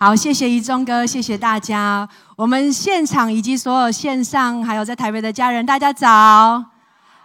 好，谢谢一中哥，谢谢大家。我们现场以及所有线上还有在台北的家人，大家早。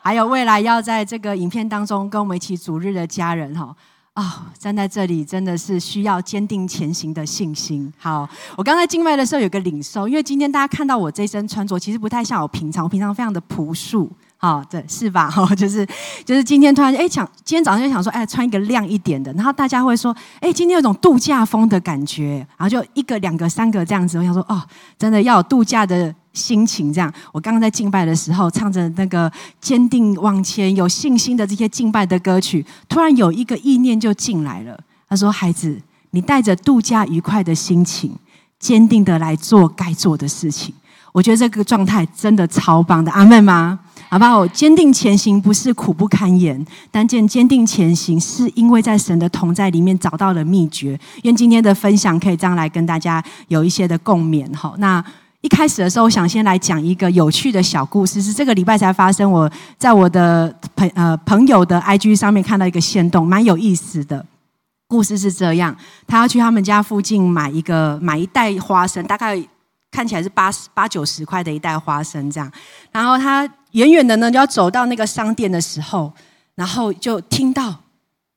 还有未来要在这个影片当中跟我们一起主日的家人，哈啊，站在这里真的是需要坚定前行的信心。好，我刚才进麦的时候有个领受，因为今天大家看到我这身穿着，其实不太像我平常，我平常非常的朴素。好，对，是吧？哈，就是就是今天突然哎想，今天早上就想说，哎，穿一个亮一点的，然后大家会说，哎，今天有种度假风的感觉，然后就一个、两个、三个这样子。我想说，哦，真的要有度假的心情这样。我刚刚在敬拜的时候，唱着那个坚定往前、有信心的这些敬拜的歌曲，突然有一个意念就进来了。他说：“孩子，你带着度假愉快的心情，坚定的来做该做的事情。”我觉得这个状态真的超棒的，阿妹吗？好不好？坚定前行不是苦不堪言，但见坚定前行是因为在神的同在里面找到了秘诀。愿今天的分享可以这样来跟大家有一些的共勉。哈，那一开始的时候，我想先来讲一个有趣的小故事，是这个礼拜才发生。我在我的朋呃朋友的 IG 上面看到一个线动，蛮有意思的。故事是这样：他要去他们家附近买一个买一袋花生，大概。看起来是八十八九十块的一袋花生这样，然后他远远的呢就要走到那个商店的时候，然后就听到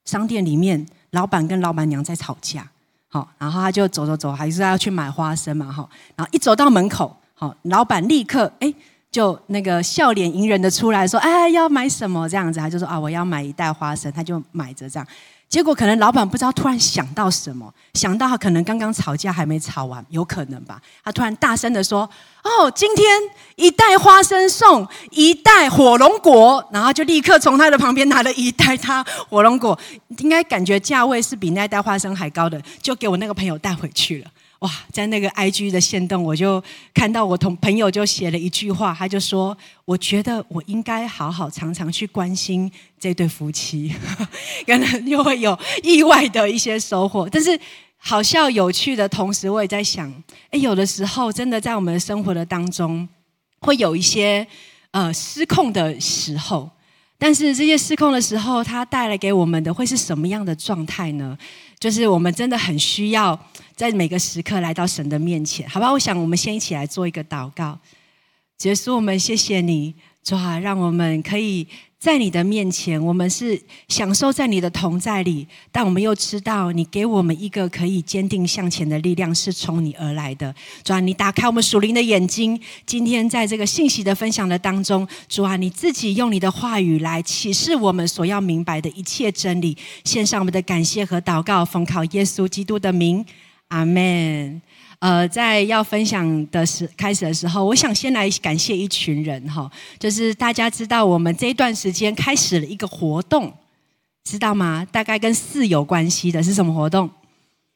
商店里面老板跟老板娘在吵架，好，然后他就走走走，还是要去买花生嘛，哈，然后一走到门口，好，老板立刻哎就那个笑脸迎人的出来说，哎要买什么？这样子，他就说啊我要买一袋花生，他就买着这样。结果可能老板不知道突然想到什么，想到可能刚刚吵架还没吵完，有可能吧？他突然大声的说：“哦，今天一袋花生送一袋火龙果。”然后就立刻从他的旁边拿了一袋他火龙果，应该感觉价位是比那袋花生还高的，就给我那个朋友带回去了。哇，在那个 I G 的线动，我就看到我同朋友就写了一句话，他就说：“我觉得我应该好好常常去关心这对夫妻，可能又会有意外的一些收获。”但是好笑有趣的同时，我也在想，哎，有的时候真的在我们的生活的当中，会有一些呃失控的时候。但是这些失控的时候，它带来给我们的会是什么样的状态呢？就是我们真的很需要在每个时刻来到神的面前，好吧？我想我们先一起来做一个祷告，结束我们谢谢你，主啊，让我们可以。在你的面前，我们是享受在你的同在里，但我们又知道你给我们一个可以坚定向前的力量，是从你而来的。主啊，你打开我们属灵的眼睛，今天在这个信息的分享的当中，主啊，你自己用你的话语来启示我们所要明白的一切真理，献上我们的感谢和祷告，奉靠耶稣基督的名，阿门。呃，在要分享的时开始的时候，我想先来感谢一群人哈，就是大家知道我们这一段时间开始了一个活动，知道吗？大概跟四有关系的是什么活动？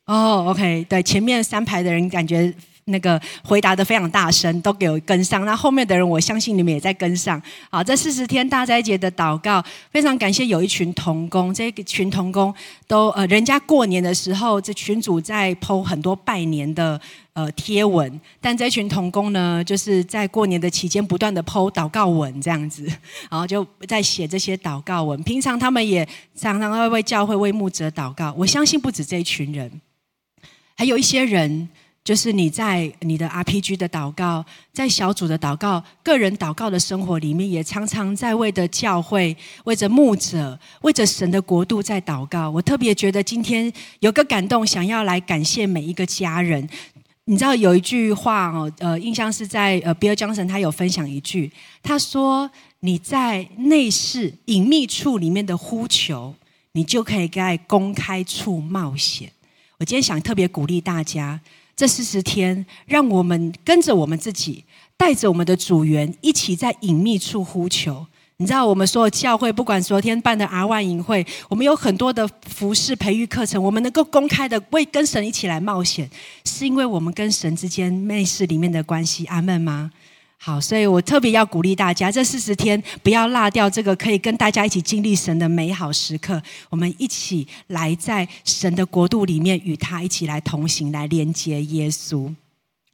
哦，OK，对，前面三排的人感觉。那个回答的非常大声，都给我跟上。那后面的人，我相信你们也在跟上。好，这四十天大斋节的祷告，非常感谢有一群童工，这个群童工都呃，人家过年的时候，这群主在剖很多拜年的呃贴文，但这群童工呢，就是在过年的期间不断的剖祷告文这样子，然后就在写这些祷告文。平常他们也常常会为教会为牧者祷告。我相信不止这一群人，还有一些人。就是你在你的 RPG 的祷告，在小组的祷告，个人祷告的生活里面，也常常在为着教会、为着牧者、为着神的国度在祷告。我特别觉得今天有个感动，想要来感谢每一个家人。你知道有一句话哦，呃，印象是在呃，比尔·江神他有分享一句，他说：“你在内室隐秘处里面的呼求，你就可以在公开处冒险。”我今天想特别鼓励大家。这四十天，让我们跟着我们自己，带着我们的组员，一起在隐秘处呼求。你知道，我们所有教会，不管昨天办的 R 万营会，我们有很多的服饰培育课程，我们能够公开的为跟神一起来冒险，是因为我们跟神之间内室里面的关系。阿门吗？好，所以我特别要鼓励大家，这四十天不要落掉这个可以跟大家一起经历神的美好时刻。我们一起来在神的国度里面与他一起来同行，来连接耶稣。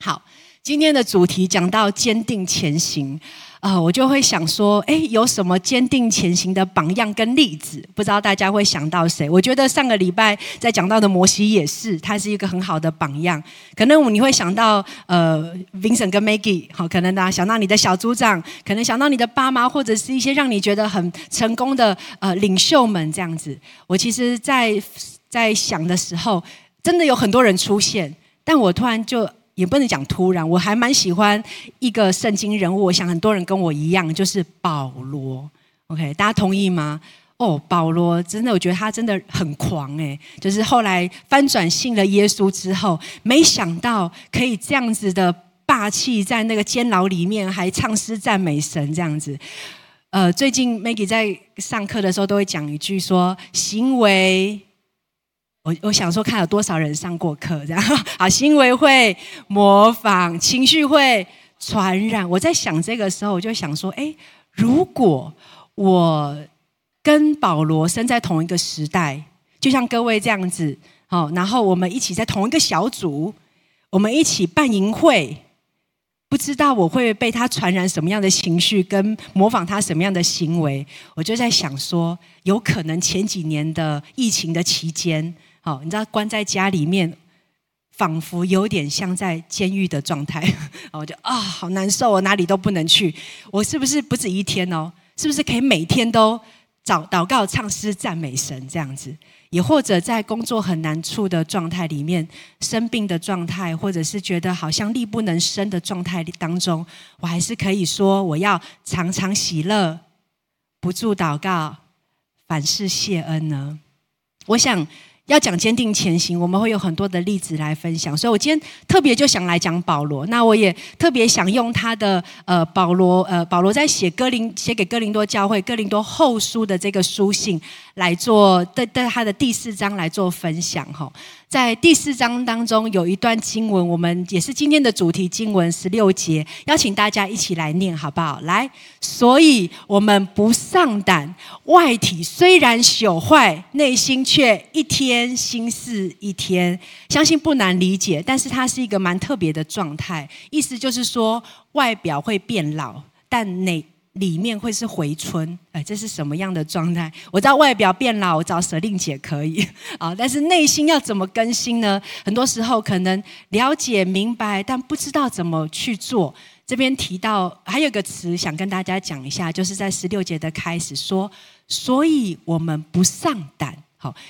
好，今天的主题讲到坚定前行。啊，我就会想说，哎，有什么坚定前行的榜样跟例子？不知道大家会想到谁？我觉得上个礼拜在讲到的摩西也是，他是一个很好的榜样。可能你会想到，呃，Vincent 跟 Maggie，好，可能呢想到你的小组长，可能想到你的爸妈，或者是一些让你觉得很成功的呃领袖们这样子。我其实，在在想的时候，真的有很多人出现，但我突然就。也不能讲突然，我还蛮喜欢一个圣经人物，我想很多人跟我一样，就是保罗。OK，大家同意吗？哦，保罗真的，我觉得他真的很狂诶，就是后来翻转信了耶稣之后，没想到可以这样子的霸气，在那个监牢里面还唱诗赞美神这样子。呃，最近 Maggie 在上课的时候都会讲一句说，行为。我我想说，看有多少人上过课，这样 好，行为会模仿，情绪会传染。我在想这个时候，我就想说，哎，如果我跟保罗生在同一个时代，就像各位这样子，好，然后我们一起在同一个小组，我们一起办营会，不知道我会被他传染什么样的情绪，跟模仿他什么样的行为。我就在想说，有可能前几年的疫情的期间。好，你知道关在家里面，仿佛有点像在监狱的状态。我就啊，好难受哦，哪里都不能去。我是不是不止一天哦？是不是可以每天都找祷告、唱诗、赞美神这样子？也或者在工作很难处的状态里面，生病的状态，或者是觉得好像力不能生的状态当中，我还是可以说，我要常常喜乐，不住祷告，凡事谢恩呢？我想。要讲坚定前行，我们会有很多的例子来分享，所以我今天特别就想来讲保罗。那我也特别想用他的呃保罗呃保罗在写哥林写给哥林多教会哥林多后书的这个书信来做对对他的第四章来做分享哈。在第四章当中有一段经文，我们也是今天的主题经文十六节，邀请大家一起来念好不好？来，所以我们不上胆，外体虽然朽坏，内心却一天新似一天。相信不难理解，但是它是一个蛮特别的状态，意思就是说外表会变老，但内。里面会是回春，哎，这是什么样的状态？我知道外表变老，我找舍令姐可以 啊，但是内心要怎么更新呢？很多时候可能了解明白，但不知道怎么去做。这边提到还有个词，想跟大家讲一下，就是在十六节的开始说，所以我们不上胆。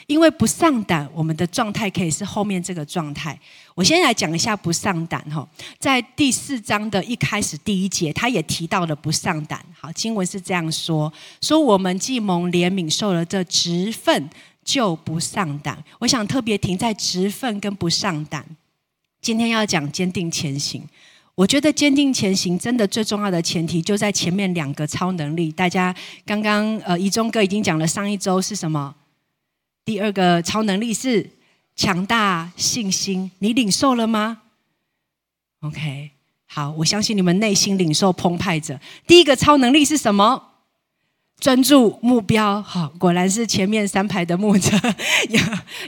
因为不上胆，我们的状态可以是后面这个状态。我先来讲一下不上胆哈，在第四章的一开始第一节，他也提到了不上胆。好，经文是这样说：说我们既蒙怜悯，受了这职分，就不上胆。我想特别停在职分跟不上胆。今天要讲坚定前行，我觉得坚定前行真的最重要的前提就在前面两个超能力。大家刚刚呃，一中哥已经讲了，上一周是什么？第二个超能力是强大信心，你领受了吗？OK，好，我相信你们内心领受澎湃着。第一个超能力是什么？专注目标，好，果然是前面三排的牧者 有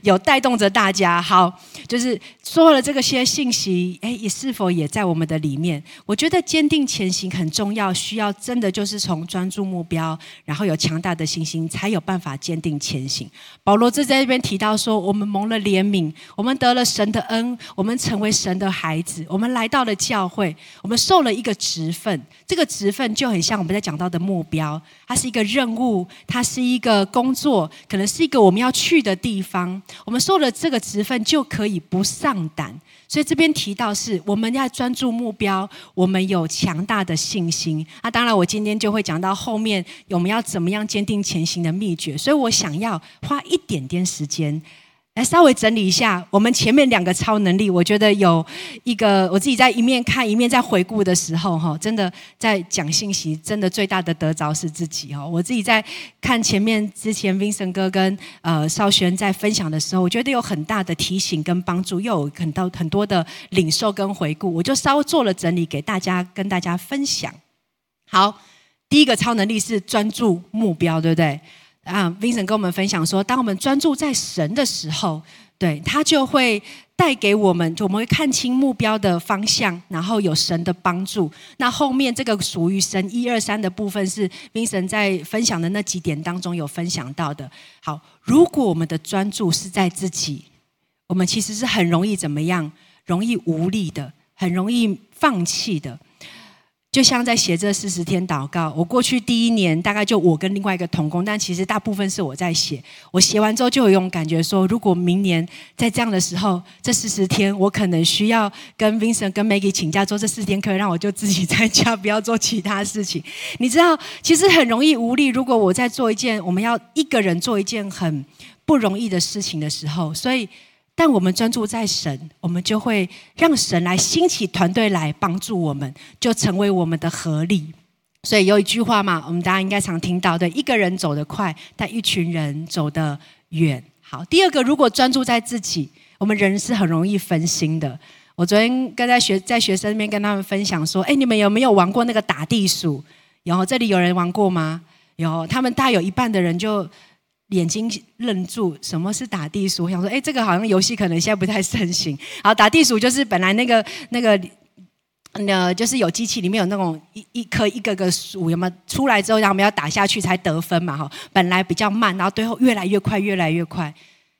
有带动着大家。好，就是说了这个些信息，哎，也是否也在我们的里面？我觉得坚定前行很重要，需要真的就是从专注目标，然后有强大的信心，才有办法坚定前行。保罗就在这边提到说，我们蒙了怜悯，我们得了神的恩，我们成为神的孩子，我们来到了教会，我们受了一个职分，这个职分就很像我们在讲到的目标，它是一个。的任务，它是一个工作，可能是一个我们要去的地方。我们受了这个职分，就可以不上胆。所以这边提到是，我们要专注目标，我们有强大的信心。那当然，我今天就会讲到后面，我们要怎么样坚定前行的秘诀。所以我想要花一点点时间。来稍微整理一下，我们前面两个超能力，我觉得有一个我自己在一面看一面在回顾的时候，哈，真的在讲信息，真的最大的得着是自己哦。我自己在看前面之前 Vincent 哥跟呃少璇在分享的时候，我觉得有很大的提醒跟帮助，又有很多很多的领受跟回顾，我就稍微做了整理给大家跟大家分享。好，第一个超能力是专注目标，对不对？啊，Vincent 跟我们分享说，当我们专注在神的时候，对他就会带给我们，就我们会看清目标的方向，然后有神的帮助。那后面这个属于神一二三的部分，是 Vincent 在分享的那几点当中有分享到的。好，如果我们的专注是在自己，我们其实是很容易怎么样？容易无力的，很容易放弃的。就像在写这四十天祷告，我过去第一年大概就我跟另外一个同工，但其实大部分是我在写。我写完之后就有一种感觉，说如果明年在这样的时候，这四十天我可能需要跟 Vincent、跟 Maggie 请假做这四十天课，让我就自己在 家，不要做其他事情。你知道，其实很容易无力。如果我在做一件我们要一个人做一件很不容易的事情的时候，所以。但我们专注在神，我们就会让神来兴起团队来帮助我们，就成为我们的合力。所以有一句话嘛，我们大家应该常听到：的，一个人走得快，但一群人走得远。好，第二个，如果专注在自己，我们人是很容易分心的。我昨天跟在学在学生那边跟他们分享说：，哎，你们有没有玩过那个打地鼠？有，这里有人玩过吗？有，他们大有一半的人就。眼睛愣住，什么是打地鼠？我想说，哎，这个好像游戏可能现在不太盛行。好，打地鼠就是本来那个那个，呃，就是有机器里面有那种一一颗一个个鼠，有没有出来之后，然后我们要打下去才得分嘛？哈，本来比较慢，然后最后越来越快，越来越快。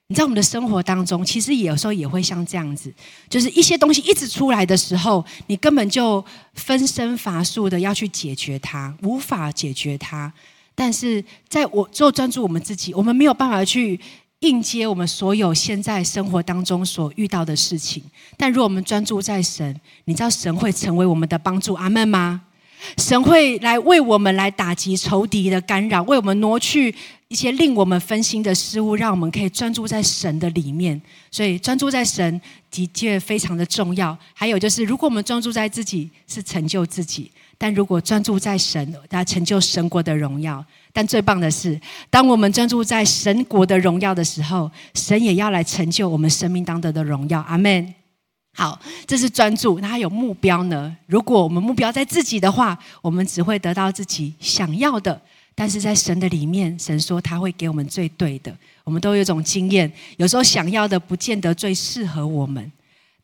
你在我们的生活当中，其实有时候也会像这样子，就是一些东西一直出来的时候，你根本就分身乏术的要去解决它，无法解决它。但是，在我做专注我们自己，我们没有办法去应接我们所有现在生活当中所遇到的事情。但如果我们专注在神，你知道神会成为我们的帮助，阿门吗？神会来为我们来打击仇敌的干扰，为我们挪去一些令我们分心的事物，让我们可以专注在神的里面。所以，专注在神的确非常的重要。还有就是，如果我们专注在自己，是成就自己。但如果专注在神，他成就神国的荣耀。但最棒的是，当我们专注在神国的荣耀的时候，神也要来成就我们生命当中的荣耀。阿门。好，这是专注。那还有目标呢？如果我们目标在自己的话，我们只会得到自己想要的。但是在神的里面，神说他会给我们最对的。我们都有一种经验，有时候想要的不见得最适合我们。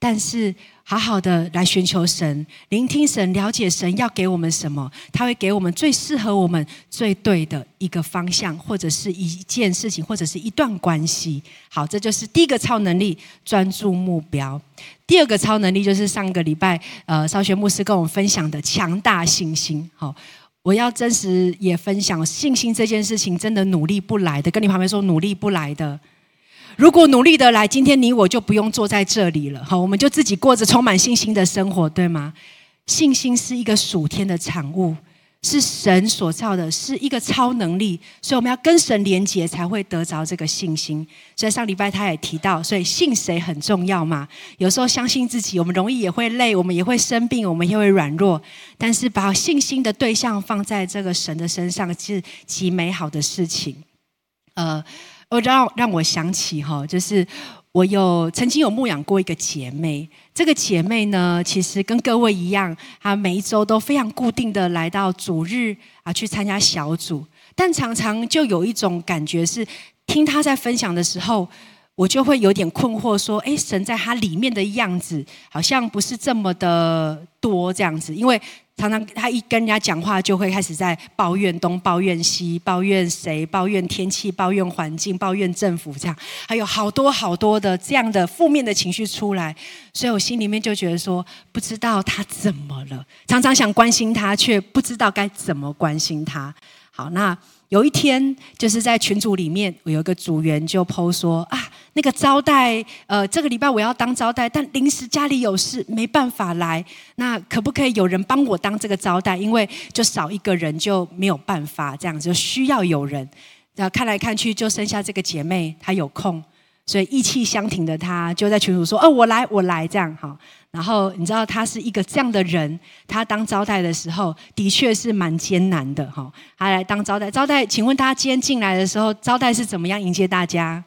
但是，好好的来寻求神，聆听神，了解神要给我们什么，他会给我们最适合我们、最对的一个方向，或者是一件事情，或者是一段关系。好，这就是第一个超能力——专注目标。第二个超能力就是上个礼拜，呃，少学牧师跟我们分享的强大信心。好，我要真实也分享信心这件事情，真的努力不来的。跟你旁边说，努力不来的。如果努力的来，今天你我就不用坐在这里了。好，我们就自己过着充满信心的生活，对吗？信心是一个属天的产物，是神所造的，是一个超能力，所以我们要跟神连结，才会得着这个信心。所以上礼拜他也提到，所以信谁很重要嘛。有时候相信自己，我们容易也会累，我们也会生病，我们也会软弱。但是把信心的对象放在这个神的身上，是极美好的事情。呃。我让让我想起哈，就是我有曾经有牧养过一个姐妹，这个姐妹呢，其实跟各位一样，她每一周都非常固定的来到主日啊去参加小组，但常常就有一种感觉是，听她在分享的时候，我就会有点困惑，说，哎，神在她里面的样子好像不是这么的多这样子，因为。常常他一跟人家讲话，就会开始在抱怨东、抱怨西、抱怨谁、抱怨天气、抱怨环境、抱怨政府，这样还有好多好多的这样的负面的情绪出来，所以我心里面就觉得说，不知道他怎么了，常常想关心他，却不知道该怎么关心他。好，那。有一天，就是在群组里面，我有一个组员就 PO 说啊，那个招待，呃，这个礼拜我要当招待，但临时家里有事，没办法来。那可不可以有人帮我当这个招待？因为就少一个人就没有办法，这样子就需要有人。然后看来看去，就剩下这个姐妹，她有空，所以意气相挺的她就在群主说：“哦，我来，我来。”这样好。然后你知道她是一个这样的人，她当招待的时候的确是蛮艰难的哈。她来当招待，招待，请问大家今天进来的时候，招待是怎么样迎接大家？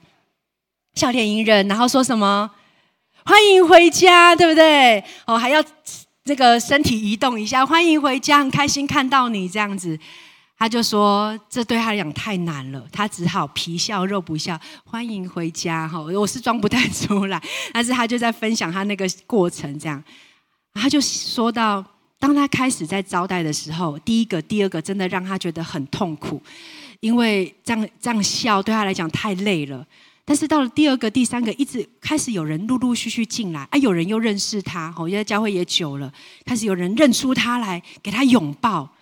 笑脸迎人，然后说什么？欢迎回家，对不对？哦，还要这个身体移动一下，欢迎回家，很开心看到你这样子。他就说，这对他来讲太难了，他只好皮笑肉不笑，欢迎回家哈。我是装不太出来，但是他就在分享他那个过程，这样，他就说到，当他开始在招待的时候，第一个、第二个真的让他觉得很痛苦，因为这样这样笑对他来讲太累了。但是到了第二个、第三个，一直开始有人陆陆续续进来，啊，有人又认识他，吼，因为教会也久了，开始有人认出他来，给他拥抱。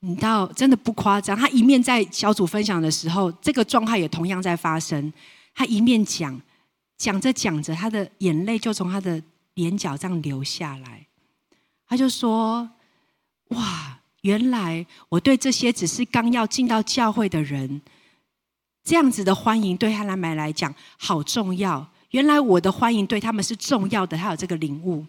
你到真的不夸张，他一面在小组分享的时候，这个状态也同样在发生。他一面讲，讲着讲着，他的眼泪就从他的眼角这样流下来。他就说：“哇，原来我对这些只是刚要进到教会的人，这样子的欢迎对他来买来讲好重要。原来我的欢迎对他们是重要的，他有这个领悟。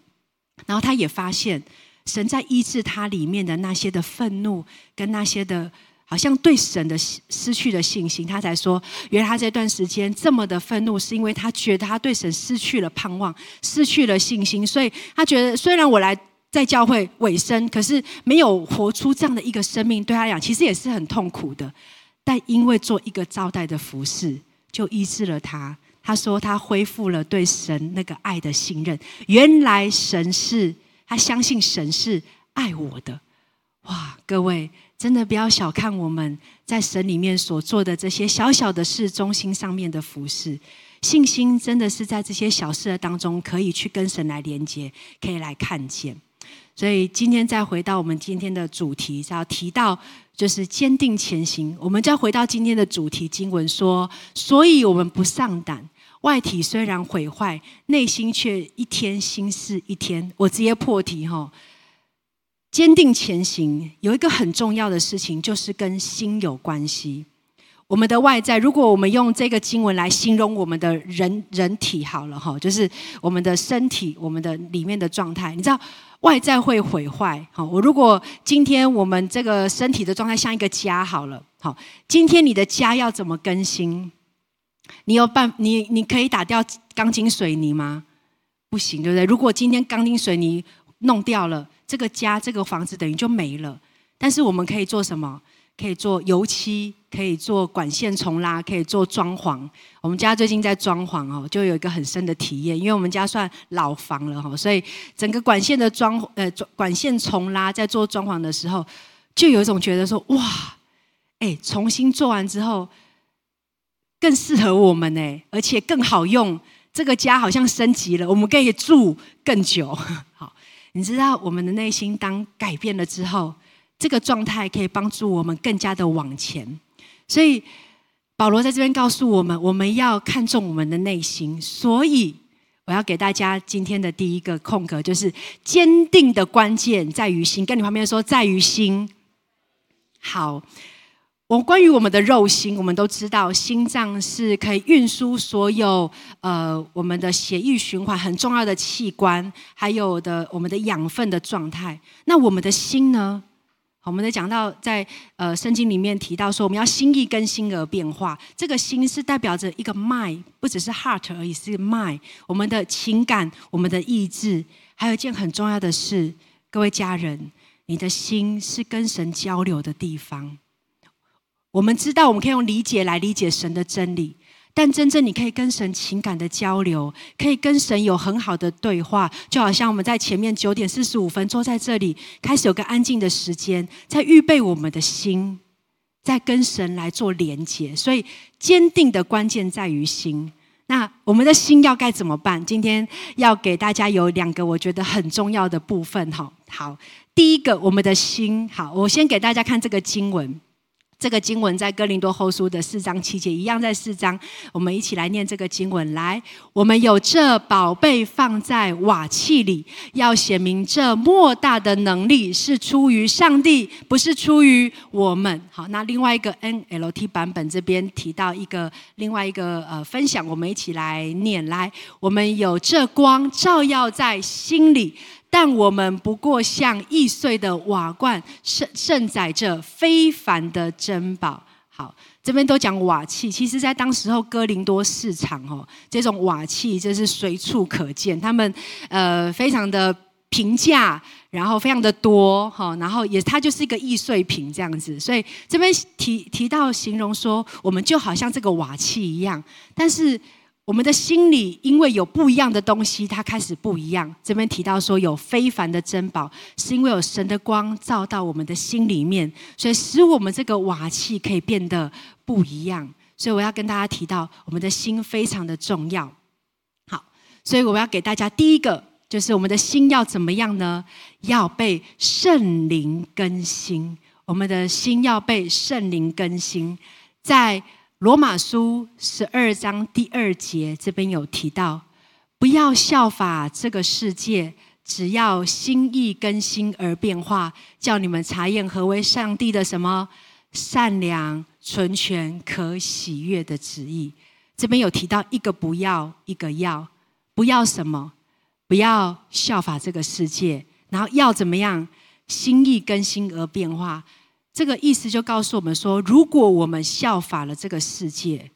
然后他也发现。”神在医治他里面的那些的愤怒，跟那些的，好像对神的失去的信心，他才说，原来他这段时间这么的愤怒，是因为他觉得他对神失去了盼望，失去了信心，所以他觉得虽然我来在教会尾声，可是没有活出这样的一个生命，对他讲其实也是很痛苦的。但因为做一个招待的服饰，就医治了他。他说他恢复了对神那个爱的信任。原来神是。他相信神是爱我的，哇！各位真的不要小看我们在神里面所做的这些小小的事，中心上面的服饰，信心真的是在这些小事的当中，可以去跟神来连接，可以来看见。所以今天再回到我们今天的主题，是要提到就是坚定前行。我们再回到今天的主题经文说，所以我们不上胆。外体虽然毁坏，内心却一天新似一天。我直接破题哈，坚定前行有一个很重要的事情，就是跟心有关系。我们的外在，如果我们用这个经文来形容我们的人人体好了哈，就是我们的身体，我们的里面的状态。你知道外在会毁坏，好，我如果今天我们这个身体的状态像一个家好了，好，今天你的家要怎么更新？你有办你你可以打掉钢筋水泥吗？不行，对不对？如果今天钢筋水泥弄掉了，这个家这个房子等于就没了。但是我们可以做什么？可以做油漆，可以做管线重拉，可以做装潢。我们家最近在装潢哦，就有一个很深的体验，因为我们家算老房了哈，所以整个管线的装呃管线重拉，在做装潢的时候，就有一种觉得说哇，哎，重新做完之后。更适合我们呢，而且更好用。这个家好像升级了，我们可以住更久。好，你知道我们的内心当改变了之后，这个状态可以帮助我们更加的往前。所以保罗在这边告诉我们，我们要看重我们的内心。所以我要给大家今天的第一个空格，就是坚定的关键在于心。跟你旁边说，在于心。好。我关于我们的肉心，我们都知道，心脏是可以运输所有呃我们的血液循环很重要的器官，还有的我们的养分的状态。那我们的心呢？我们在讲到在呃圣经里面提到说，我们要心意跟心而变化。这个心是代表着一个 mind，不只是 heart 而已，是 mind。我们的情感、我们的意志，还有一件很重要的事，各位家人，你的心是跟神交流的地方。我们知道，我们可以用理解来理解神的真理，但真正你可以跟神情感的交流，可以跟神有很好的对话，就好像我们在前面九点四十五分坐在这里，开始有个安静的时间，在预备我们的心，在跟神来做连接。所以，坚定的关键在于心。那我们的心要该怎么办？今天要给大家有两个我觉得很重要的部分。哈，好，第一个，我们的心。好，我先给大家看这个经文。这个经文在哥林多后书的四章七节，一样在四章。我们一起来念这个经文。来，我们有这宝贝放在瓦器里，要显明这莫大的能力是出于上帝，不是出于我们。好，那另外一个 NLT 版本这边提到一个另外一个呃分享，我们一起来念。来，我们有这光照耀在心里。但我们不过像易碎的瓦罐，盛盛载着非凡的珍宝。好，这边都讲瓦器，其实在当时候哥林多市场哦，这种瓦器真是随处可见，他们呃非常的平价，然后非常的多哈，然后也它就是一个易碎品这样子。所以这边提提到形容说，我们就好像这个瓦器一样，但是。我们的心里因为有不一样的东西，它开始不一样。这边提到说有非凡的珍宝，是因为有神的光照到我们的心里面，所以使我们这个瓦器可以变得不一样。所以我要跟大家提到，我们的心非常的重要。好，所以我要给大家第一个，就是我们的心要怎么样呢？要被圣灵更新。我们的心要被圣灵更新，在。罗马书十二章第二节这边有提到，不要效法这个世界，只要心意更新而变化，叫你们查验何为上帝的什么善良、纯全、可喜悦的旨意。这边有提到一个不要，一个要，不要什么？不要效法这个世界，然后要怎么样？心意更新而变化。这个意思就告诉我们说，如果我们效法了这个世界，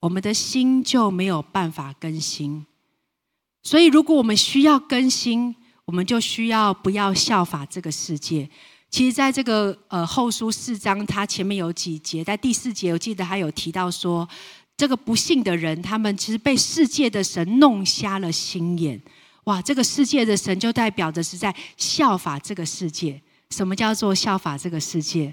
我们的心就没有办法更新。所以，如果我们需要更新，我们就需要不要效法这个世界。其实，在这个呃后书四章，它前面有几节，在第四节，我记得还有提到说，这个不幸的人，他们其实被世界的神弄瞎了心眼。哇，这个世界的神就代表着是在效法这个世界。什么叫做效法这个世界？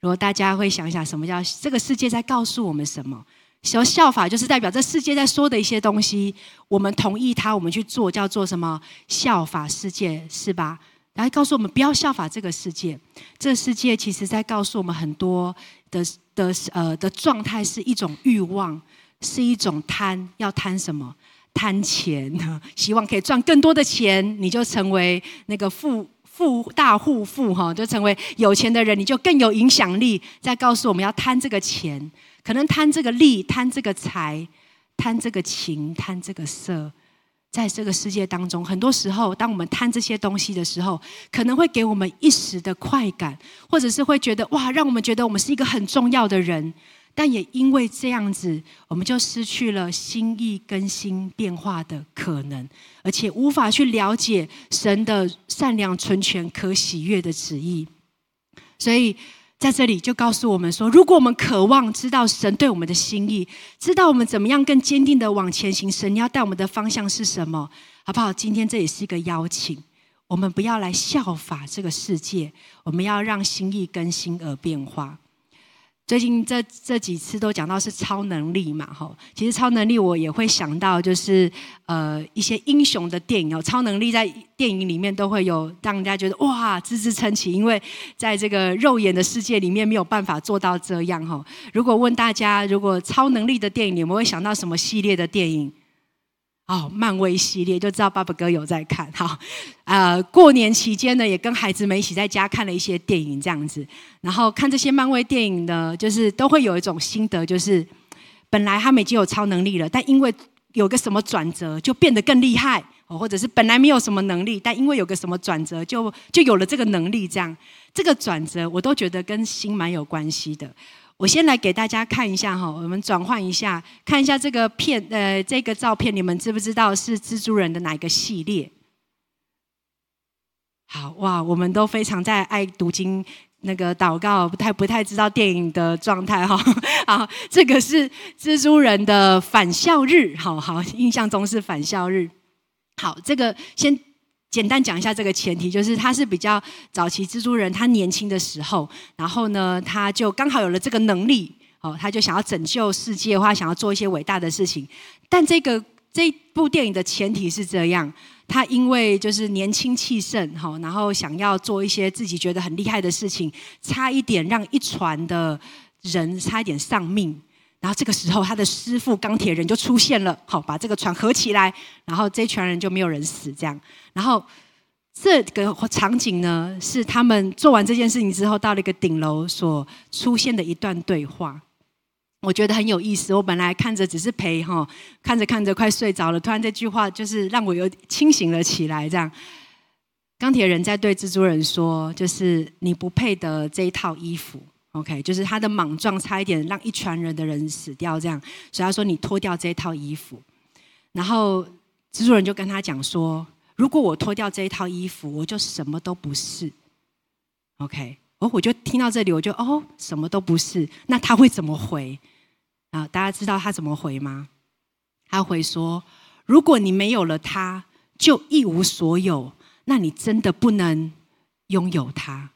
如果大家会想想，什么叫这个世界在告诉我们什么？说效法就是代表这世界在说的一些东西，我们同意它，我们去做，叫做什么？效法世界是吧？来告诉我们不要效法这个世界。这世界其实在告诉我们很多的的呃的状态，是一种欲望，是一种贪，要贪什么？贪钱，希望可以赚更多的钱，你就成为那个富。富大户富哈，就成为有钱的人，你就更有影响力。再告诉我们要贪这个钱，可能贪这个利，贪这个财，贪这个情，贪这个色。在这个世界当中，很多时候，当我们贪这些东西的时候，可能会给我们一时的快感，或者是会觉得哇，让我们觉得我们是一个很重要的人。但也因为这样子，我们就失去了心意更新变化的可能，而且无法去了解神的善良、纯全、可喜悦的旨意。所以在这里就告诉我们说：，如果我们渴望知道神对我们的心意，知道我们怎么样更坚定的往前行，神要带我们的方向是什么，好不好？今天这也是一个邀请，我们不要来效法这个世界，我们要让心意更新而变化。最近这这几次都讲到是超能力嘛，吼，其实超能力我也会想到，就是呃一些英雄的电影哦，超能力在电影里面都会有让人家觉得哇，啧啧称奇，因为在这个肉眼的世界里面没有办法做到这样哈。如果问大家，如果超能力的电影，你们会想到什么系列的电影？哦，漫威系列就知道爸爸哥有在看。哈，呃，过年期间呢，也跟孩子们一起在家看了一些电影，这样子。然后看这些漫威电影呢，就是都会有一种心得，就是本来他们已经有超能力了，但因为有个什么转折，就变得更厉害。哦，或者是本来没有什么能力，但因为有个什么转折，就就有了这个能力。这样，这个转折我都觉得跟心蛮有关系的。我先来给大家看一下哈，我们转换一下，看一下这个片，呃，这个照片，你们知不知道是蜘蛛人的哪一个系列？好哇，我们都非常在爱读经，那个祷告，不太不太知道电影的状态哈。好，这个是蜘蛛人的返校日，好好，印象中是返校日。好，这个先。简单讲一下这个前提，就是他是比较早期蜘蛛人，他年轻的时候，然后呢，他就刚好有了这个能力，哦，他就想要拯救世界，或想要做一些伟大的事情。但这个这部电影的前提是这样，他因为就是年轻气盛，哈，然后想要做一些自己觉得很厉害的事情，差一点让一船的人差一点丧命。然后这个时候，他的师傅钢铁人就出现了，好把这个船合起来，然后这群人就没有人死。这样，然后这个场景呢，是他们做完这件事情之后，到了一个顶楼所出现的一段对话。我觉得很有意思。我本来看着只是陪哈，看着看着快睡着了，突然这句话就是让我有清醒了起来。这样，钢铁人在对蜘蛛人说：“就是你不配得这一套衣服。” OK，就是他的莽撞差一点让一船人的人死掉，这样，所以他说你脱掉这套衣服，然后蜘蛛人就跟他讲说，如果我脱掉这一套衣服，我就什么都不是。OK，哦，我就听到这里，我就哦，什么都不是，那他会怎么回？啊，大家知道他怎么回吗？他回说，如果你没有了他，就一无所有，那你真的不能拥有他。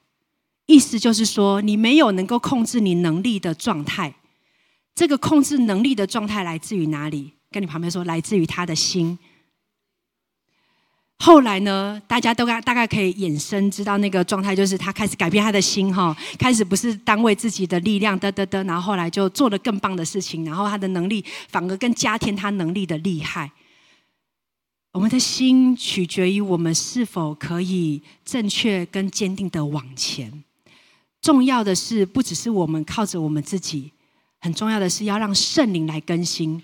意思就是说，你没有能够控制你能力的状态。这个控制能力的状态来自于哪里？跟你旁边说，来自于他的心。后来呢，大家都大大概可以衍生知道那个状态，就是他开始改变他的心，哈，开始不是单为自己的力量，得得得，然后后来就做了更棒的事情，然后他的能力反而更加添他能力的厉害。我们的心取决于我们是否可以正确跟坚定的往前。重要的是，不只是我们靠着我们自己，很重要的是要让圣灵来更新。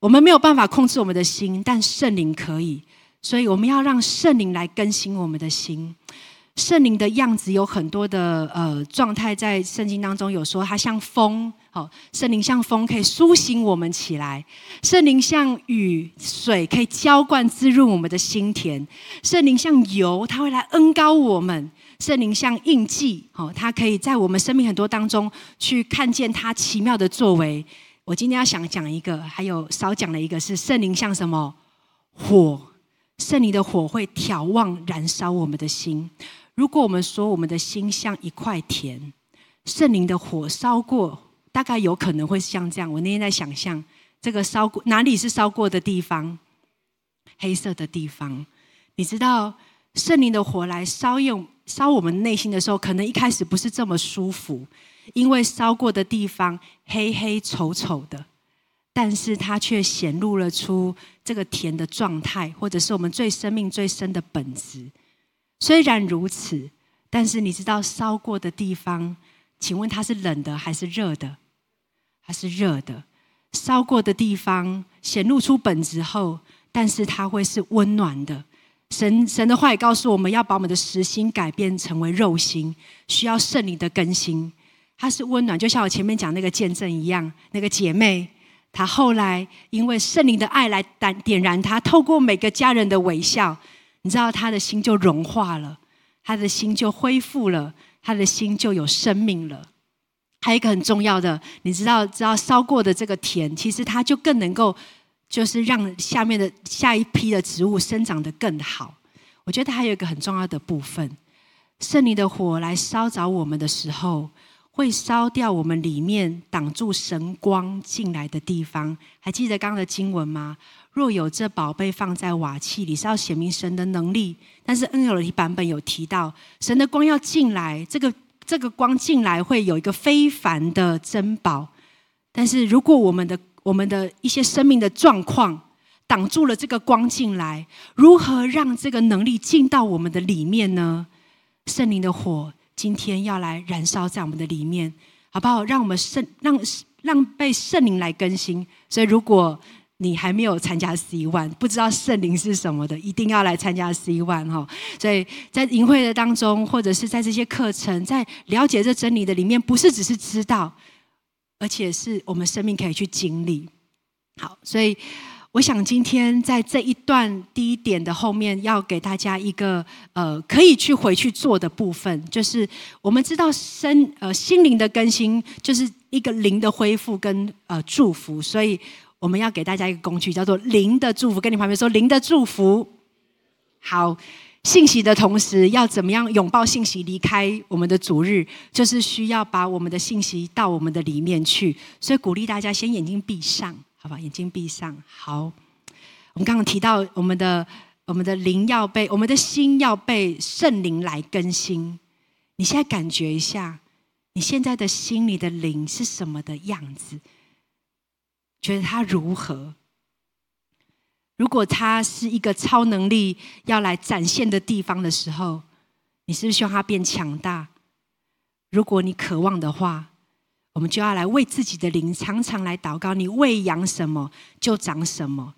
我们没有办法控制我们的心，但圣灵可以，所以我们要让圣灵来更新我们的心。圣灵的样子有很多的呃状态，在圣经当中有说，它像风，好，圣灵像风可以苏醒我们起来；圣灵像雨水可以浇灌滋润我们的心田；圣灵像油，它会来恩高我们。圣灵像印记，哦，它可以在我们生命很多当中去看见它奇妙的作为。我今天要想讲一个，还有少讲了一个，是圣灵像什么火？圣灵的火会眺望燃烧我们的心。如果我们说我们的心像一块田，圣灵的火烧过，大概有可能会像这样。我那天在想象，这个烧过哪里是烧过的地方？黑色的地方，你知道圣灵的火来烧用。烧我们内心的时候，可能一开始不是这么舒服，因为烧过的地方黑黑丑丑的，但是它却显露了出这个甜的状态，或者是我们最生命最深的本质。虽然如此，但是你知道烧过的地方，请问它是冷的还是热的？它是热的。烧过的地方显露出本质后，但是它会是温暖的。神神的话也告诉我们要把我们的实心改变成为肉心，需要圣灵的更新。它是温暖，就像我前面讲那个见证一样。那个姐妹，她后来因为圣灵的爱来点点燃她，透过每个家人的微笑，你知道她的心就融化了，她的心就恢复了，她的心就有生命了。还有一个很重要的，你知道，知道烧过的这个田，其实它就更能够。就是让下面的下一批的植物生长得更好。我觉得还有一个很重要的部分，圣灵的火来烧着我们的时候，会烧掉我们里面挡住神光进来的地方。还记得刚刚的经文吗？若有这宝贝放在瓦器里，是要显明神的能力。但是 N L 的版本有提到，神的光要进来，这个这个光进来会有一个非凡的珍宝。但是如果我们的我们的一些生命的状况挡住了这个光进来，如何让这个能力进到我们的里面呢？圣灵的火今天要来燃烧在我们的里面，好不好？让我们圣让让被圣灵来更新。所以，如果你还没有参加 C One，不知道圣灵是什么的，一定要来参加 C One 哈。所以在营会的当中，或者是在这些课程，在了解这真理的里面，不是只是知道。而且是我们生命可以去经历。好，所以我想今天在这一段第一点的后面，要给大家一个呃可以去回去做的部分，就是我们知道身呃心灵的更新，就是一个灵的恢复跟呃祝福，所以我们要给大家一个工具，叫做灵的祝福。跟你旁边说灵的祝福。好。信息的同时，要怎么样拥抱信息？离开我们的主日，就是需要把我们的信息到我们的里面去。所以鼓励大家先眼睛闭上，好吧？眼睛闭上。好，我们刚刚提到我们的我们的灵要被我们的心要被圣灵来更新。你现在感觉一下，你现在的心里的灵是什么的样子？觉得他如何？如果他是一个超能力要来展现的地方的时候，你是不是希望他变强大？如果你渴望的话，我们就要来为自己的灵常常来祷告。你喂养什么，就长什么。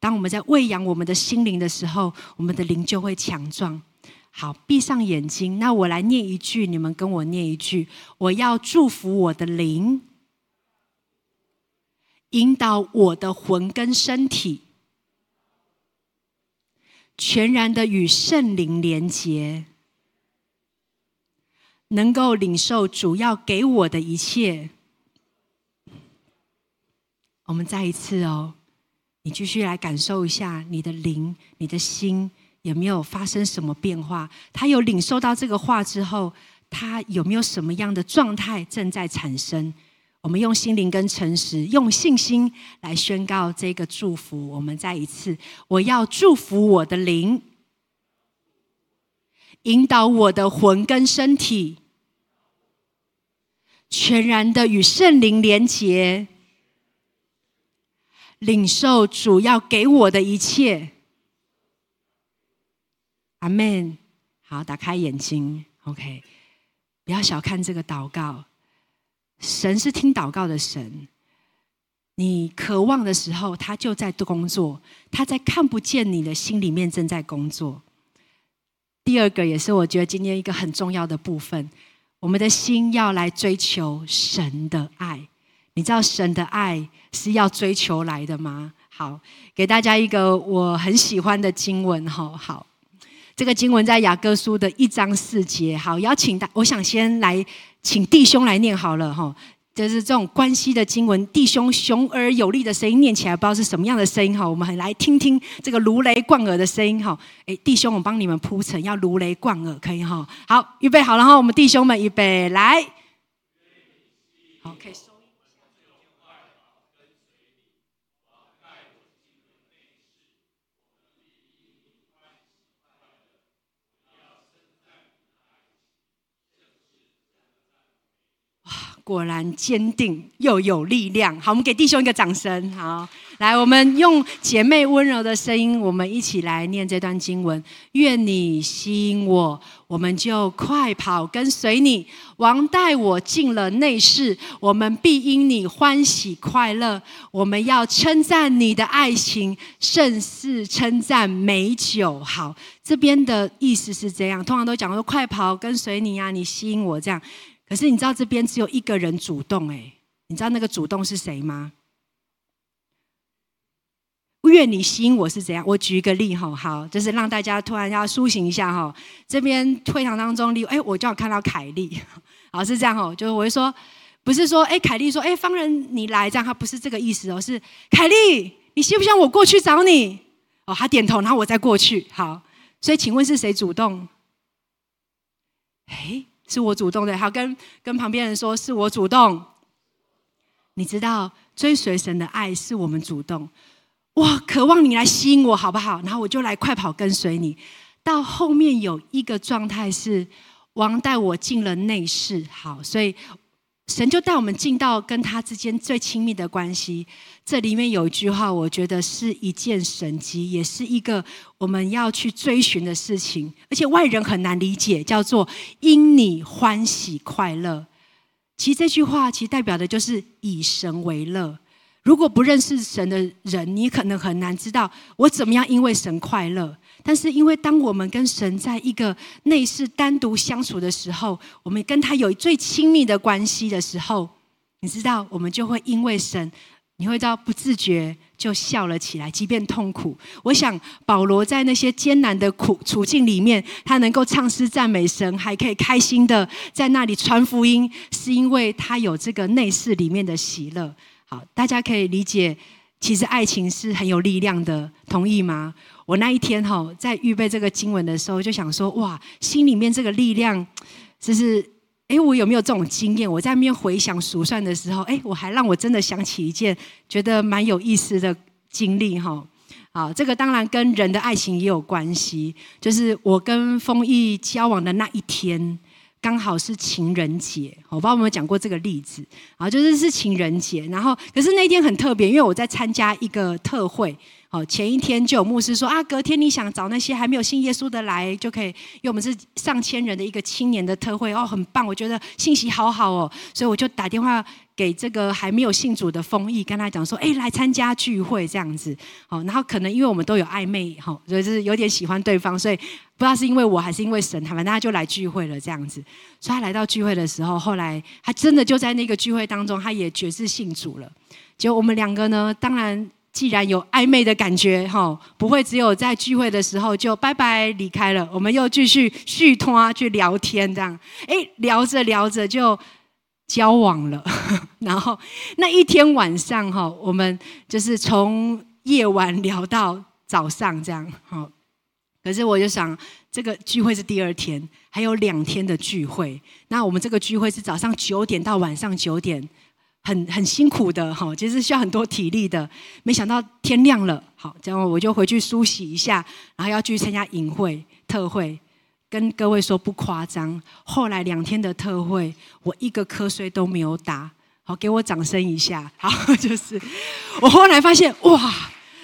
当我们在喂养我们的心灵的时候，我们的灵就会强壮。好，闭上眼睛。那我来念一句，你们跟我念一句。我要祝福我的灵，引导我的魂跟身体，全然的与圣灵连结，能够领受主要给我的一切。我们再一次哦。你继续来感受一下你的灵、你的心有没有发生什么变化？他有领受到这个话之后，他有没有什么样的状态正在产生？我们用心灵跟诚实，用信心来宣告这个祝福。我们再一次，我要祝福我的灵，引导我的魂跟身体，全然的与圣灵连结。领受主要给我的一切，阿门。好，打开眼睛，OK。不要小看这个祷告，神是听祷告的神。你渴望的时候，他就在工作，他在看不见你的心里面正在工作。第二个也是我觉得今天一个很重要的部分，我们的心要来追求神的爱。你知道神的爱是要追求来的吗？好，给大家一个我很喜欢的经文哈。好，这个经文在雅各书的一章四节。好，邀请大，我想先来请弟兄来念好了哈。就是这种关系的经文，弟兄雄而有力的声音念起来，不知道是什么样的声音哈。我们来听听这个如雷贯耳的声音哈。哎，弟兄，我帮你们铺陈，要如雷贯耳，可以哈。好，预备好了哈，我们弟兄们预备来。好，开始。果然坚定又有力量。好，我们给弟兄一个掌声。好，来，我们用姐妹温柔的声音，我们一起来念这段经文。愿你吸引我，我们就快跑跟随你。王带我进了内室，我们必因你欢喜快乐。我们要称赞你的爱情，甚是称赞美酒。好，这边的意思是这样，通常都讲说快跑跟随你呀，你吸引我这样。可是你知道这边只有一个人主动哎，你知道那个主动是谁吗？愿你吸引我是怎样？我举一个例哈，好，就是让大家突然要苏醒一下哈。这边会场当中例，哎，我就要看到凯莉，好是这样哦，就是我会说，不是说哎，凯莉说哎，方人你来这样，他不是这个意思哦，是凯莉，你希不希望我过去找你？哦，他点头，然后我再过去，好，所以请问是谁主动？哎。是我主动的，好跟跟旁边人说是我主动。你知道追随神的爱是我们主动，哇，渴望你来吸引我，好不好？然后我就来快跑跟随你。到后面有一个状态是王带我进了内室，好，所以。神就带我们进到跟他之间最亲密的关系。这里面有一句话，我觉得是一件神迹，也是一个我们要去追寻的事情，而且外人很难理解，叫做“因你欢喜快乐”。其实这句话其实代表的就是以神为乐。如果不认识神的人，你可能很难知道我怎么样因为神快乐。但是，因为当我们跟神在一个内室单独相处的时候，我们跟他有最亲密的关系的时候，你知道，我们就会因为神，你会知道不自觉就笑了起来，即便痛苦。我想保罗在那些艰难的苦处境里面，他能够唱诗赞美神，还可以开心的在那里传福音，是因为他有这个内室里面的喜乐。好，大家可以理解，其实爱情是很有力量的，同意吗？我那一天哈，在预备这个经文的时候，就想说，哇，心里面这个力量，就是，哎，我有没有这种经验？我在那边回想数算的时候，哎，我还让我真的想起一件觉得蛮有意思的经历哈。好，这个当然跟人的爱情也有关系，就是我跟丰毅交往的那一天，刚好是情人节，我不知道有没有讲过这个例子啊，就是是情人节，然后可是那天很特别，因为我在参加一个特会。哦，前一天就有牧师说啊，隔天你想找那些还没有信耶稣的来就可以，因为我们是上千人的一个青年的特会哦，很棒，我觉得信息好好哦，所以我就打电话给这个还没有信主的丰毅，跟他讲说，哎，来参加聚会这样子。好，然后可能因为我们都有暧昧，哈，就是有点喜欢对方，所以不知道是因为我还是因为神，他反正他就来聚会了这样子。所以他来到聚会的时候，后来他真的就在那个聚会当中，他也决志信主了。就我们两个呢，当然。既然有暧昧的感觉，哈，不会只有在聚会的时候就拜拜离开了，我们又继续续拖去聊天，这样，哎，聊着聊着就交往了，然后那一天晚上，哈，我们就是从夜晚聊到早上，这样，哈。可是我就想，这个聚会是第二天，还有两天的聚会，那我们这个聚会是早上九点到晚上九点。很很辛苦的哈，其实需要很多体力的。没想到天亮了，好，这样我就回去梳洗一下，然后要去参加营会特会。跟各位说不夸张，后来两天的特会，我一个瞌睡都没有打。好，给我掌声一下。好，就是我后来发现，哇，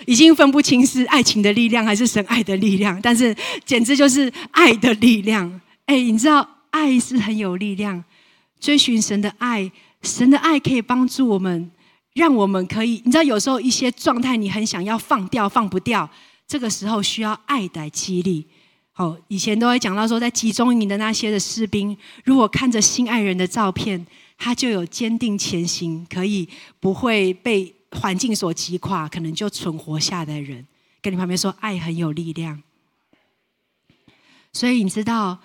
已经分不清是爱情的力量还是神爱的力量，但是简直就是爱的力量。哎，你知道爱是很有力量，追寻神的爱。神的爱可以帮助我们，让我们可以，你知道，有时候一些状态你很想要放掉，放不掉，这个时候需要爱的激励。好，以前都会讲到说，在集中营的那些的士兵，如果看着心爱人的照片，他就有坚定前行，可以不会被环境所击垮，可能就存活下的人。跟你旁边说，爱很有力量。所以你知道。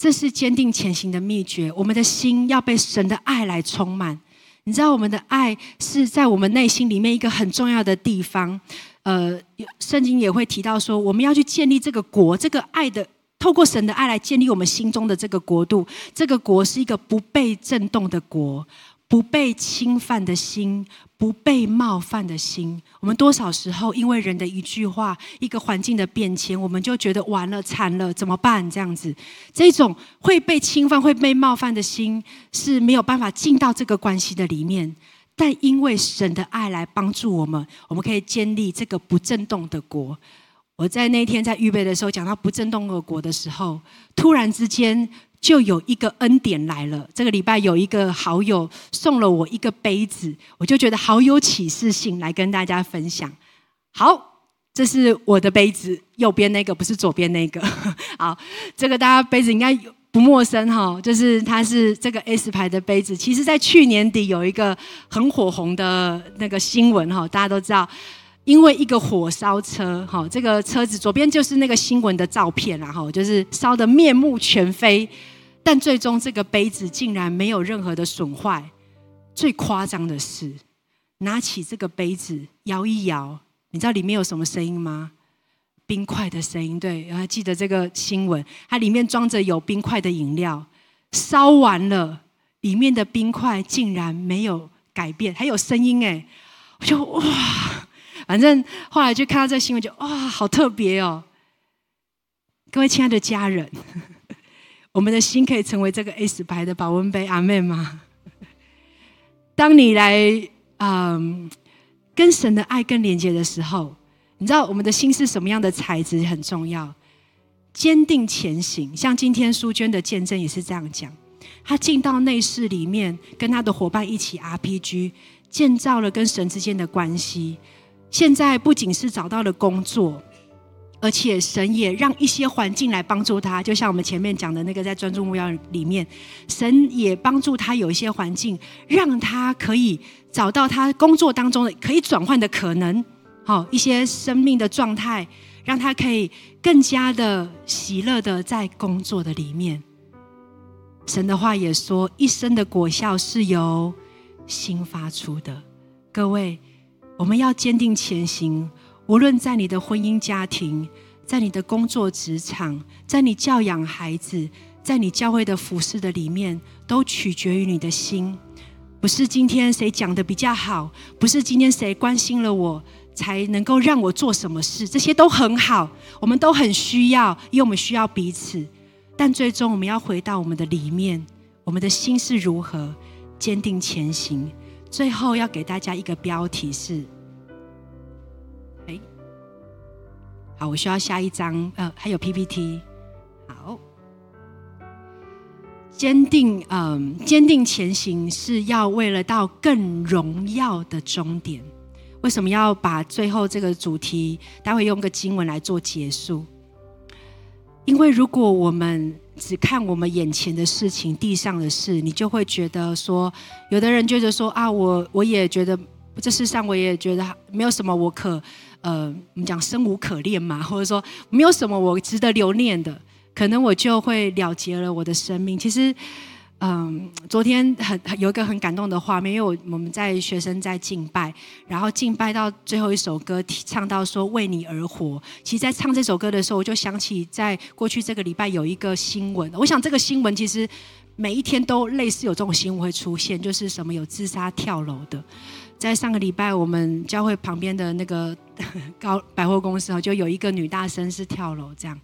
这是坚定前行的秘诀。我们的心要被神的爱来充满。你知道，我们的爱是在我们内心里面一个很重要的地方。呃，圣经也会提到说，我们要去建立这个国，这个爱的，透过神的爱来建立我们心中的这个国度。这个国是一个不被震动的国。不被侵犯的心，不被冒犯的心。我们多少时候因为人的一句话、一个环境的变迁，我们就觉得完了、惨了，怎么办？这样子，这种会被侵犯、会被冒犯的心是没有办法进到这个关系的里面。但因为神的爱来帮助我们，我们可以建立这个不震动的国。我在那天在预备的时候讲到不震动的国的时候，突然之间。就有一个恩典来了。这个礼拜有一个好友送了我一个杯子，我就觉得好有启示性，来跟大家分享。好，这是我的杯子，右边那个不是左边那个。好，这个大家杯子应该不陌生哈，就是它是这个 S 牌的杯子。其实，在去年底有一个很火红的那个新闻哈，大家都知道，因为一个火烧车哈，这个车子左边就是那个新闻的照片，然后就是烧得面目全非。但最终，这个杯子竟然没有任何的损坏。最夸张的是，拿起这个杯子摇一摇，你知道里面有什么声音吗？冰块的声音。对，我还记得这个新闻？它里面装着有冰块的饮料，烧完了，里面的冰块竟然没有改变，还有声音哎！我就哇，反正后来就看到这新闻，就哇，好特别哦！各位亲爱的家人。我们的心可以成为这个 S 牌的保温杯，阿妹吗？当你来，嗯，跟神的爱更连接的时候，你知道我们的心是什么样的材质很重要。坚定前行，像今天苏娟的见证也是这样讲。她进到内室里面，跟她的伙伴一起 RPG，建造了跟神之间的关系。现在不仅是找到了工作。而且神也让一些环境来帮助他，就像我们前面讲的那个在专注目标里面，神也帮助他有一些环境，让他可以找到他工作当中的可以转换的可能，好一些生命的状态，让他可以更加的喜乐的在工作的里面。神的话也说，一生的果效是由心发出的。各位，我们要坚定前行。无论在你的婚姻家庭，在你的工作职场，在你教养孩子，在你教会的服饰的里面，都取决于你的心。不是今天谁讲的比较好，不是今天谁关心了我，才能够让我做什么事，这些都很好，我们都很需要，因为我们需要彼此。但最终我们要回到我们的里面，我们的心是如何坚定前行。最后要给大家一个标题是：哎，好，我需要下一张，呃，还有 PPT。好，坚定，嗯，坚定前行是要为了到更荣耀的终点。为什么要把最后这个主题待会用个经文来做结束？因为如果我们只看我们眼前的事情、地上的事，你就会觉得说，有的人觉得说啊，我我也觉得这世上我也觉得没有什么我可呃，我们讲生无可恋嘛，或者说没有什么我值得留念的，可能我就会了结了我的生命。其实。嗯，昨天很有一个很感动的画面，因为我们在学生在敬拜，然后敬拜到最后一首歌，唱到说为你而活。其实，在唱这首歌的时候，我就想起在过去这个礼拜有一个新闻。我想这个新闻其实每一天都类似有这种新闻会出现，就是什么有自杀跳楼的。在上个礼拜，我们教会旁边的那个 高百货公司就有一个女大生是跳楼这样，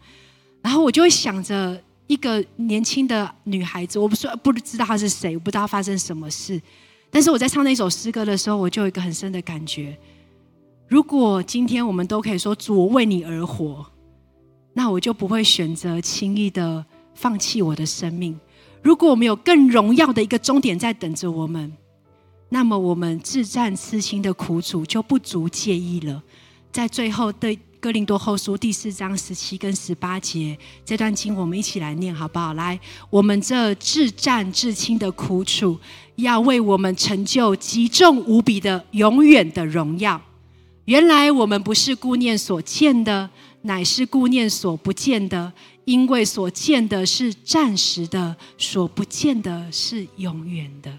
然后我就会想着。一个年轻的女孩子，我不说不知道她是谁，我不知道发生什么事。但是我在唱那首诗歌的时候，我就有一个很深的感觉：如果今天我们都可以说主为你而活，那我就不会选择轻易的放弃我的生命。如果我们有更荣耀的一个终点在等着我们，那么我们自战刺心的苦楚就不足介意了。在最后对。哥林多后书第四章十七跟十八节这段经，我们一起来念好不好？来，我们这至战至亲的苦楚，要为我们成就极重无比的永远的荣耀。原来我们不是顾念所见的，乃是顾念所不见的，因为所见的是暂时的，所不见的是永远的。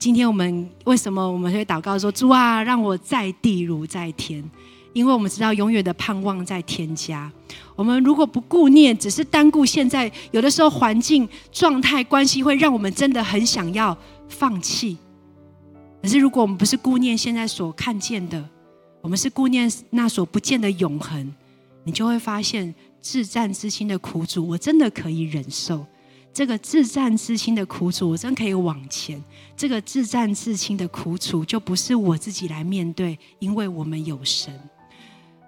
今天我们为什么我们会祷告说：主啊，让我在地如在天？因为我们知道永远的盼望在添加。我们如果不顾念，只是单顾现在，有的时候环境状态关系会让我们真的很想要放弃。可是如果我们不是顾念现在所看见的，我们是顾念那所不见的永恒，你就会发现自战之心的苦楚，我真的可以忍受。这个自战之心的苦楚，我真可以往前。这个自战自心的苦楚，就不是我自己来面对，因为我们有神。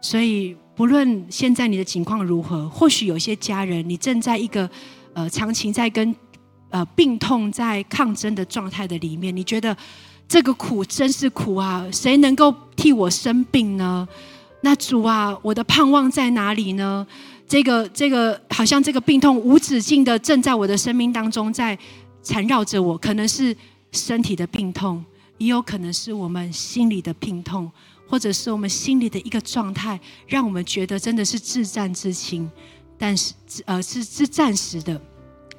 所以，不论现在你的情况如何，或许有些家人，你正在一个呃长期在跟呃病痛在抗争的状态的里面，你觉得这个苦真是苦啊！谁能够替我生病呢？那主啊，我的盼望在哪里呢？这个这个，好像这个病痛无止境的正在我的生命当中在缠绕着我，可能是身体的病痛，也有可能是我们心里的病痛。或者是我们心里的一个状态，让我们觉得真的是自战自清，但是呃是是暂时的。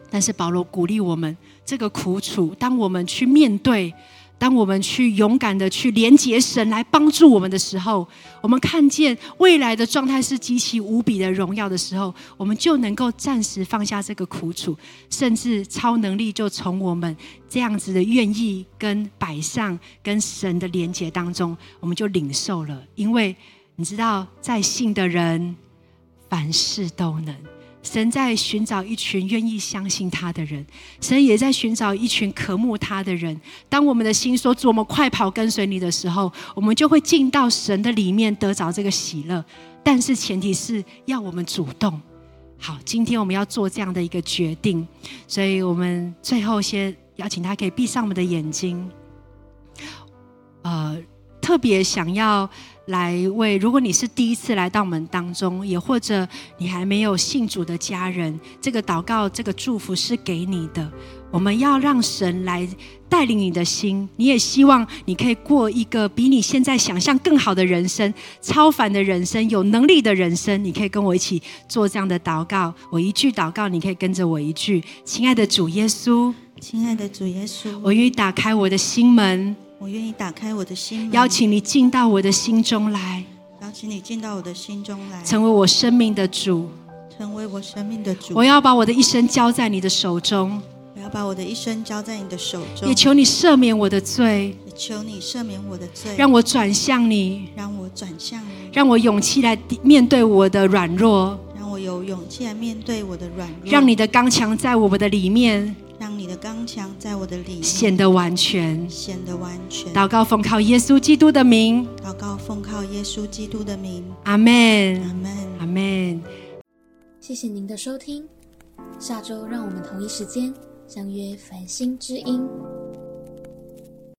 但是保罗鼓励我们，这个苦楚，当我们去面对。当我们去勇敢的去连接神来帮助我们的时候，我们看见未来的状态是极其无比的荣耀的时候，我们就能够暂时放下这个苦楚，甚至超能力就从我们这样子的愿意跟摆上跟神的连接当中，我们就领受了。因为你知道，在信的人凡事都能。神在寻找一群愿意相信他的人，神也在寻找一群渴慕他的人。当我们的心说“主，我们快跑跟随你”的时候，我们就会进到神的里面，得着这个喜乐。但是前提是要我们主动。好，今天我们要做这样的一个决定，所以我们最后先邀请他可以闭上我们的眼睛。呃，特别想要。来为，如果你是第一次来到我们当中，也或者你还没有信主的家人，这个祷告、这个祝福是给你的。我们要让神来带领你的心，你也希望你可以过一个比你现在想象更好的人生、超凡的人生、有能力的人生。你可以跟我一起做这样的祷告，我一句祷告，你可以跟着我一句：亲爱的主耶稣，亲爱的主耶稣，我愿意打开我的心门。我愿意打开我的心，邀请你进到我的心中来，邀请你进到我的心中来，成为我生命的主，成为我生命的主。我要把我的一生交在你的手中，我要把我的一生交在你的手中。也求你赦免我的罪，也求你赦免我的罪，让我转向你，让我转向你，让我勇气来面对我的软弱，让我有勇气来面对我的软弱，让你的刚强在我们的里面让你的刚强在我的里面显得完全。显得完全。祷告奉靠耶稣基督的名，祷告奉靠耶稣基督的名，阿门阿，门。阿门。谢谢您的收听，下周让我们同一时间相约繁星之音。